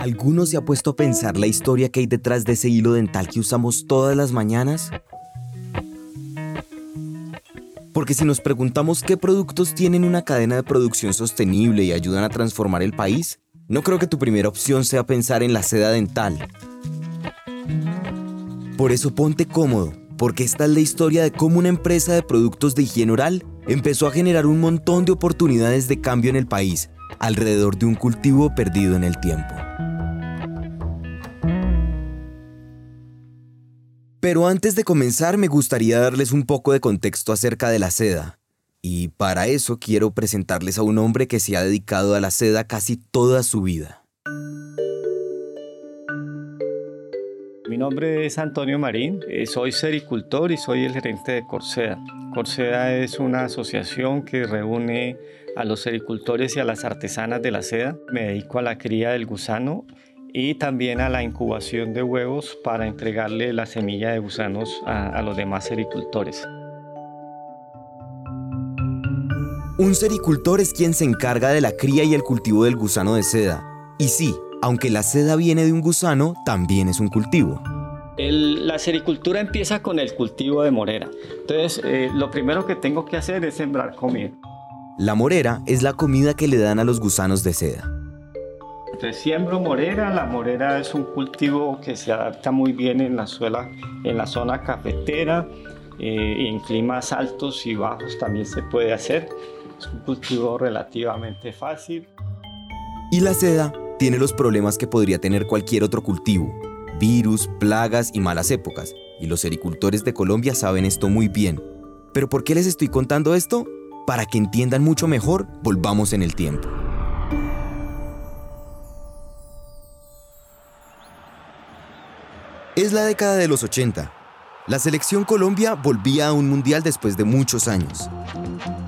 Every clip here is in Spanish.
¿Alguno se ha puesto a pensar la historia que hay detrás de ese hilo dental que usamos todas las mañanas? Porque si nos preguntamos qué productos tienen una cadena de producción sostenible y ayudan a transformar el país, no creo que tu primera opción sea pensar en la seda dental. Por eso ponte cómodo, porque esta es la historia de cómo una empresa de productos de higiene oral empezó a generar un montón de oportunidades de cambio en el país, alrededor de un cultivo perdido en el tiempo. Pero antes de comenzar me gustaría darles un poco de contexto acerca de la seda. Y para eso quiero presentarles a un hombre que se ha dedicado a la seda casi toda su vida. Mi nombre es Antonio Marín, eh, soy sericultor y soy el gerente de Corseda. Corseda es una asociación que reúne a los sericultores y a las artesanas de la seda. Me dedico a la cría del gusano y también a la incubación de huevos para entregarle la semilla de gusanos a, los demás sericultores. Un sericultor es quien se encarga de la cría y el cultivo del gusano de seda. Y sí, aunque la seda viene de un gusano, también es un cultivo. la sericultura empieza con el cultivo de morera. Entonces, eh, lo primero que tengo que hacer es sembrar comida. La morera es la comida que le dan a los gusanos de seda. Entonces siembro morera, la morera es un cultivo que se adapta muy bien en la, suela, en la zona cafetera, eh, en climas altos y bajos también se puede hacer. Es un cultivo relativamente fácil. Y la seda tiene los problemas que podría tener cualquier otro cultivo, virus, plagas y malas épocas. Y los agricultores de Colombia saben esto muy bien. ¿Pero por qué les estoy contando esto? Para que entiendan mucho mejor, volvamos en el tiempo. Es la década de los 80. La selección Colombia volvía a un mundial después de muchos años.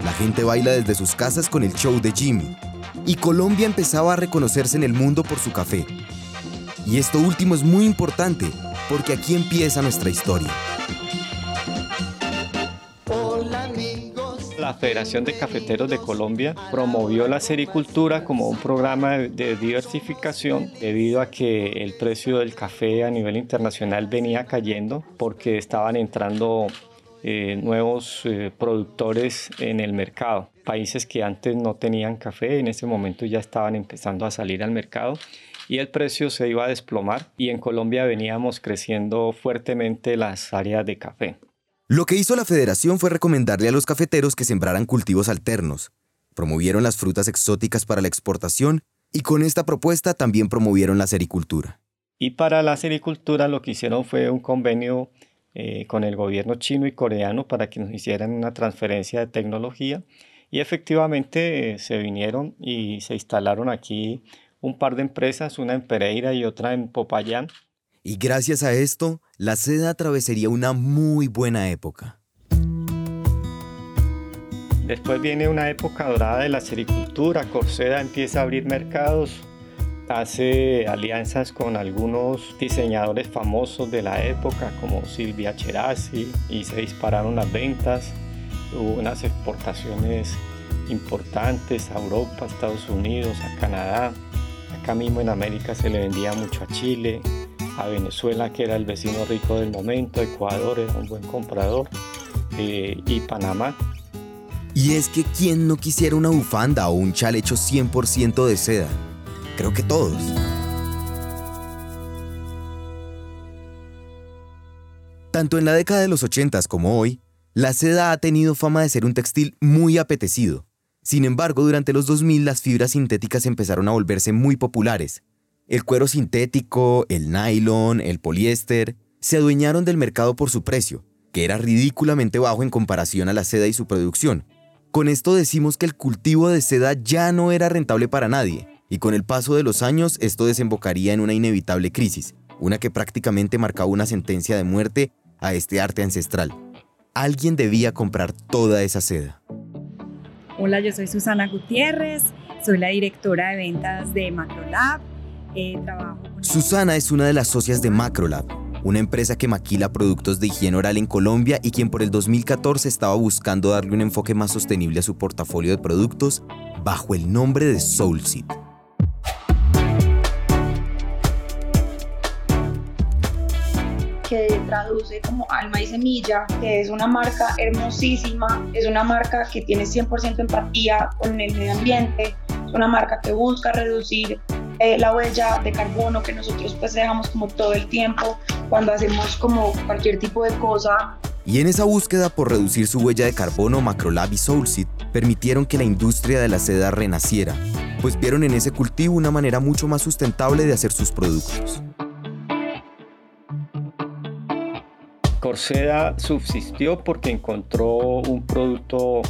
La gente baila desde sus casas con el show de Jimmy. Y Colombia empezaba a reconocerse en el mundo por su café. Y esto último es muy importante, porque aquí empieza nuestra historia. La Federación de Cafeteros de Colombia promovió la sericultura como un programa de diversificación debido a que el precio del café a nivel internacional venía cayendo porque estaban entrando eh, nuevos eh, productores en el mercado. Países que antes no tenían café en ese momento ya estaban empezando a salir al mercado y el precio se iba a desplomar y en Colombia veníamos creciendo fuertemente las áreas de café. Lo que hizo la federación fue recomendarle a los cafeteros que sembraran cultivos alternos. Promovieron las frutas exóticas para la exportación y con esta propuesta también promovieron la sericultura. Y para la sericultura lo que hicieron fue un convenio eh, con el gobierno chino y coreano para que nos hicieran una transferencia de tecnología y efectivamente eh, se vinieron y se instalaron aquí un par de empresas, una en Pereira y otra en Popayán, y gracias a esto, la seda atravesaría una muy buena época. Después viene una época dorada de la sericultura. Corseda empieza a abrir mercados, hace alianzas con algunos diseñadores famosos de la época, como Silvia Cherasi, y se dispararon las ventas. Hubo unas exportaciones importantes a Europa, Estados Unidos, a Canadá. Acá mismo en América se le vendía mucho a Chile, a Venezuela, que era el vecino rico del momento, Ecuador era un buen comprador, eh, y Panamá. Y es que ¿quién no quisiera una bufanda o un chal hecho 100% de seda? Creo que todos. Tanto en la década de los 80 como hoy, la seda ha tenido fama de ser un textil muy apetecido. Sin embargo, durante los 2000 las fibras sintéticas empezaron a volverse muy populares el cuero sintético, el nylon, el poliéster, se adueñaron del mercado por su precio, que era ridículamente bajo en comparación a la seda y su producción. Con esto decimos que el cultivo de seda ya no era rentable para nadie, y con el paso de los años esto desembocaría en una inevitable crisis, una que prácticamente marcaba una sentencia de muerte a este arte ancestral. Alguien debía comprar toda esa seda. Hola, yo soy Susana Gutiérrez, soy la directora de ventas de Macrolab eh, trabajo. Susana es una de las socias de Macrolab, una empresa que maquila productos de higiene oral en Colombia y quien por el 2014 estaba buscando darle un enfoque más sostenible a su portafolio de productos bajo el nombre de Soulseed. que traduce como Alma y Semilla, que es una marca hermosísima, es una marca que tiene 100% empatía con el medio ambiente, es una marca que busca reducir eh, la huella de carbono que nosotros pues dejamos como todo el tiempo cuando hacemos como cualquier tipo de cosa. Y en esa búsqueda por reducir su huella de carbono, Macrolab y Soulseed permitieron que la industria de la seda renaciera, pues vieron en ese cultivo una manera mucho más sustentable de hacer sus productos. Corseda subsistió porque encontró un producto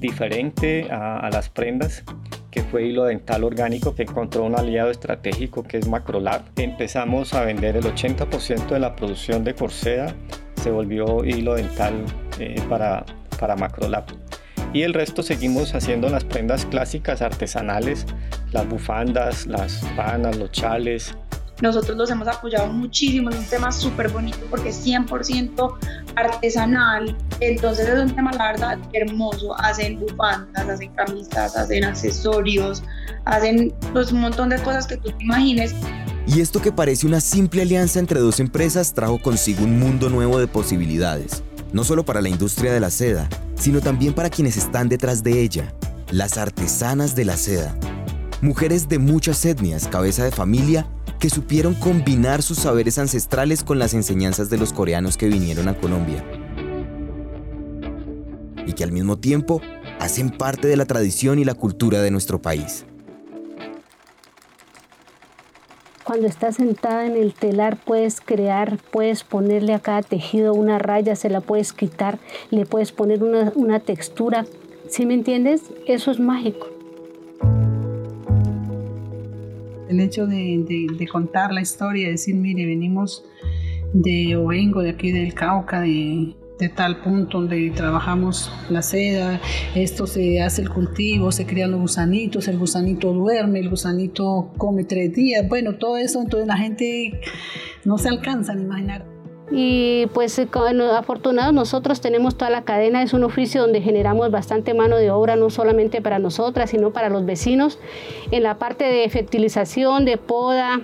diferente a, las prendas que fue hilo dental orgánico, que encontró un aliado estratégico que es Macrolab. Empezamos a vender el 80% de la producción de Corseda, se volvió hilo dental eh, para, para Macrolab. Y el resto seguimos haciendo las prendas clásicas artesanales, las bufandas, las panas, los chales, nosotros los hemos apoyado muchísimo, es un tema súper bonito porque es 100% artesanal, entonces es un tema, la verdad, hermoso. Hacen bufandas, hacen camisas, hacen accesorios, hacen pues, un montón de cosas que tú te imagines. Y esto que parece una simple alianza entre dos empresas trajo consigo un mundo nuevo de posibilidades, no solo para la industria de la seda, sino también para quienes están detrás de ella, las artesanas de la seda. Mujeres de muchas etnias, cabeza de familia que supieron combinar sus saberes ancestrales con las enseñanzas de los coreanos que vinieron a Colombia. Y que al mismo tiempo hacen parte de la tradición y la cultura de nuestro país. Cuando estás sentada en el telar puedes crear, puedes ponerle a cada tejido una raya, se la puedes quitar, le puedes poner una, una textura. ¿Sí me entiendes? Eso es mágico. El hecho de, contar la historia, decir, mire, venimos de, o vengo de aquí del Cauca, de, tal punto donde trabajamos la seda, esto se hace el cultivo, se crean los gusanitos, el gusanito duerme, el gusanito come tres días, bueno, todo eso, entonces la gente no se alcanza a imaginar. Y pues eh, afortunados nosotros tenemos toda la cadena, es un oficio donde generamos bastante mano de obra, no solamente para nosotras, sino para los vecinos. En la parte de fertilización, de poda,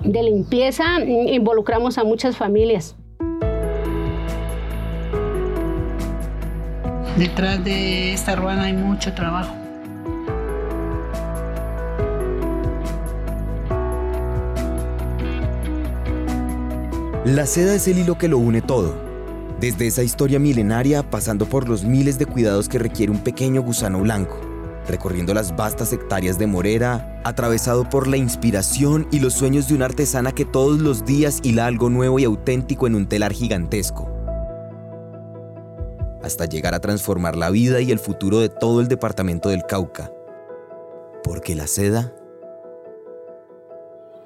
de limpieza, involucramos a muchas familias. Detrás de esta ruana hay mucho trabajo. La seda es el hilo que lo une todo, desde esa historia milenaria pasando por los miles de cuidados que requiere un pequeño gusano blanco, recorriendo las vastas hectáreas de morera, atravesado por la inspiración y los sueños de una artesana que todos los días hila algo nuevo y auténtico en un telar gigantesco, hasta llegar a transformar la vida y el futuro de todo el departamento del Cauca. Porque la seda...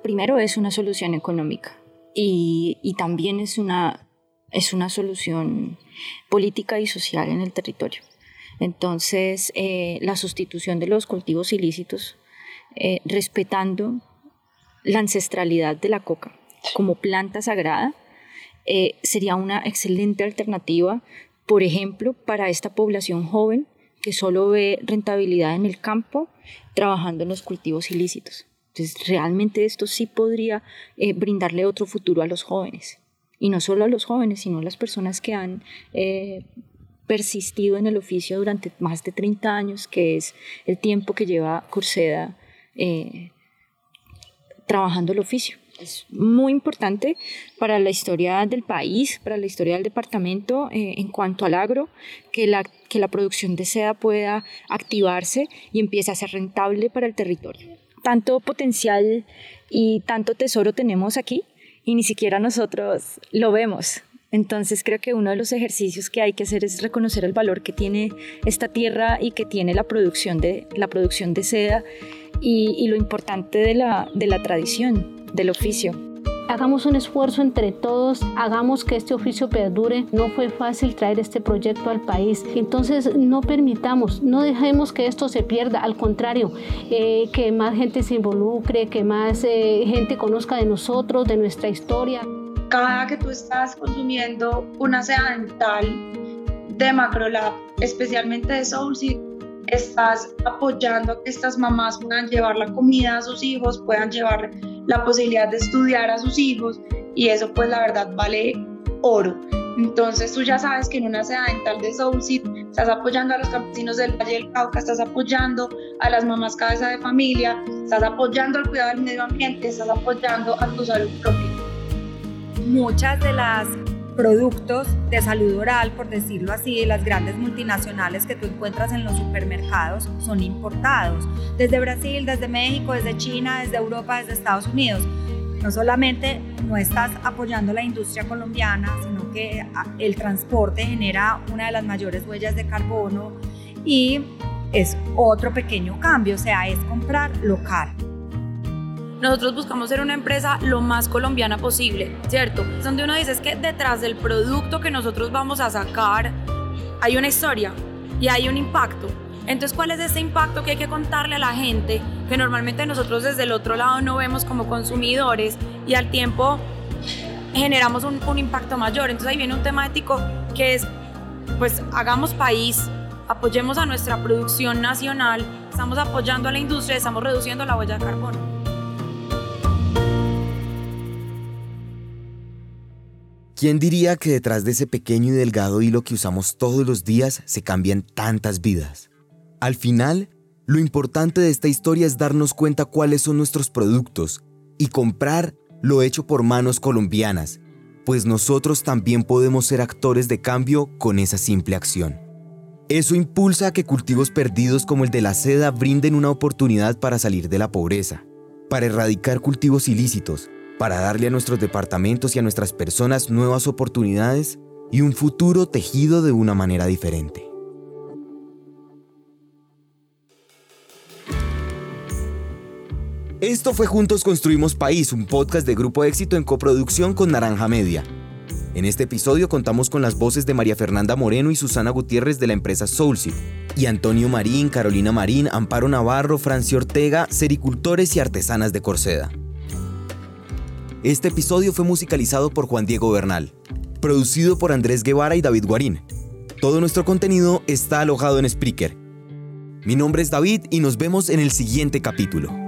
Primero es una solución económica y, también es una, es una solución política y social en el territorio. Entonces, eh, la sustitución de los cultivos ilícitos, eh, respetando la ancestralidad de la coca como planta sagrada, eh, sería una excelente alternativa, por ejemplo, para esta población joven que solo ve rentabilidad en el campo trabajando en los cultivos ilícitos. Entonces, realmente esto sí podría eh, brindarle otro futuro a los jóvenes. Y no solo a los jóvenes, sino a las personas que han eh, persistido en el oficio durante más de 30 años, que es el tiempo que lleva Corseda eh, trabajando el oficio. Es muy importante para la historia del país, para la historia del departamento en cuanto al agro, que la, que la producción de seda pueda activarse y empiece a ser rentable para el territorio tanto potencial y tanto tesoro tenemos aquí y ni siquiera nosotros lo vemos. Entonces creo que uno de los ejercicios que hay que hacer es reconocer el valor que tiene esta tierra y que tiene la producción de, la producción de seda y, lo importante de la, de la tradición, del oficio. Hagamos un esfuerzo entre todos, hagamos que este oficio perdure. No fue fácil traer este proyecto al país. Entonces no permitamos, no dejemos que esto se pierda. Al contrario, eh, que más gente se involucre, que más eh, gente conozca de nosotros, de nuestra historia. Cada que tú estás consumiendo una seda dental de Macrolab, especialmente de Soulseed, estás apoyando a que estas mamás puedan llevar la comida a sus hijos, puedan llevar la posibilidad de estudiar a sus hijos y eso pues la verdad vale oro. Entonces tú ya sabes que en una seda dental de Soulseed estás apoyando a los campesinos del Valle del Cauca, estás apoyando a las mamás cabeza de familia, estás apoyando al cuidado del medio ambiente, estás apoyando a tu salud propia. Muchas de las productos de salud oral, por decirlo así, de las grandes multinacionales que tú encuentras en los supermercados son importados desde Brasil, desde México, desde China, desde Europa, desde Estados Unidos. No solamente no estás apoyando la industria colombiana, sino que el transporte genera una de las mayores huellas de carbono y es otro pequeño cambio, o sea, es comprar local. Nosotros buscamos ser una empresa lo más colombiana posible, ¿cierto? Donde uno dice es que detrás del producto que nosotros vamos a sacar hay una historia y hay un impacto. Entonces, ¿cuál es ese impacto que hay que contarle a la gente que normalmente nosotros desde el otro lado no vemos como consumidores y al tiempo generamos un, un impacto mayor? Entonces ahí viene un tema ético que es, pues hagamos país, apoyemos a nuestra producción nacional, estamos apoyando a la industria, estamos reduciendo la huella de carbono. ¿Quién diría que detrás de ese pequeño y delgado hilo que usamos todos los días se cambian tantas vidas? Al final, lo importante de esta historia es darnos cuenta cuáles son nuestros productos y comprar lo hecho por manos colombianas, pues nosotros también podemos ser actores de cambio con esa simple acción. Eso impulsa a que cultivos perdidos como el de la seda brinden una oportunidad para salir de la pobreza, para erradicar cultivos ilícitos, para darle a nuestros departamentos y a nuestras personas nuevas oportunidades y un futuro tejido de una manera diferente. Esto fue Juntos Construimos País, un podcast de Grupo Éxito en coproducción con Naranja Media. En este episodio contamos con las voces de María Fernanda Moreno y Susana Gutiérrez de la empresa Soulseed, y Antonio Marín, Carolina Marín, Amparo Navarro, Francia Ortega, sericultores y artesanas de Corseda. Este episodio fue musicalizado por Juan Diego Bernal, producido por Andrés Guevara y David Guarín. Todo nuestro contenido está alojado en Spreaker. Mi nombre es David y nos vemos en el siguiente capítulo.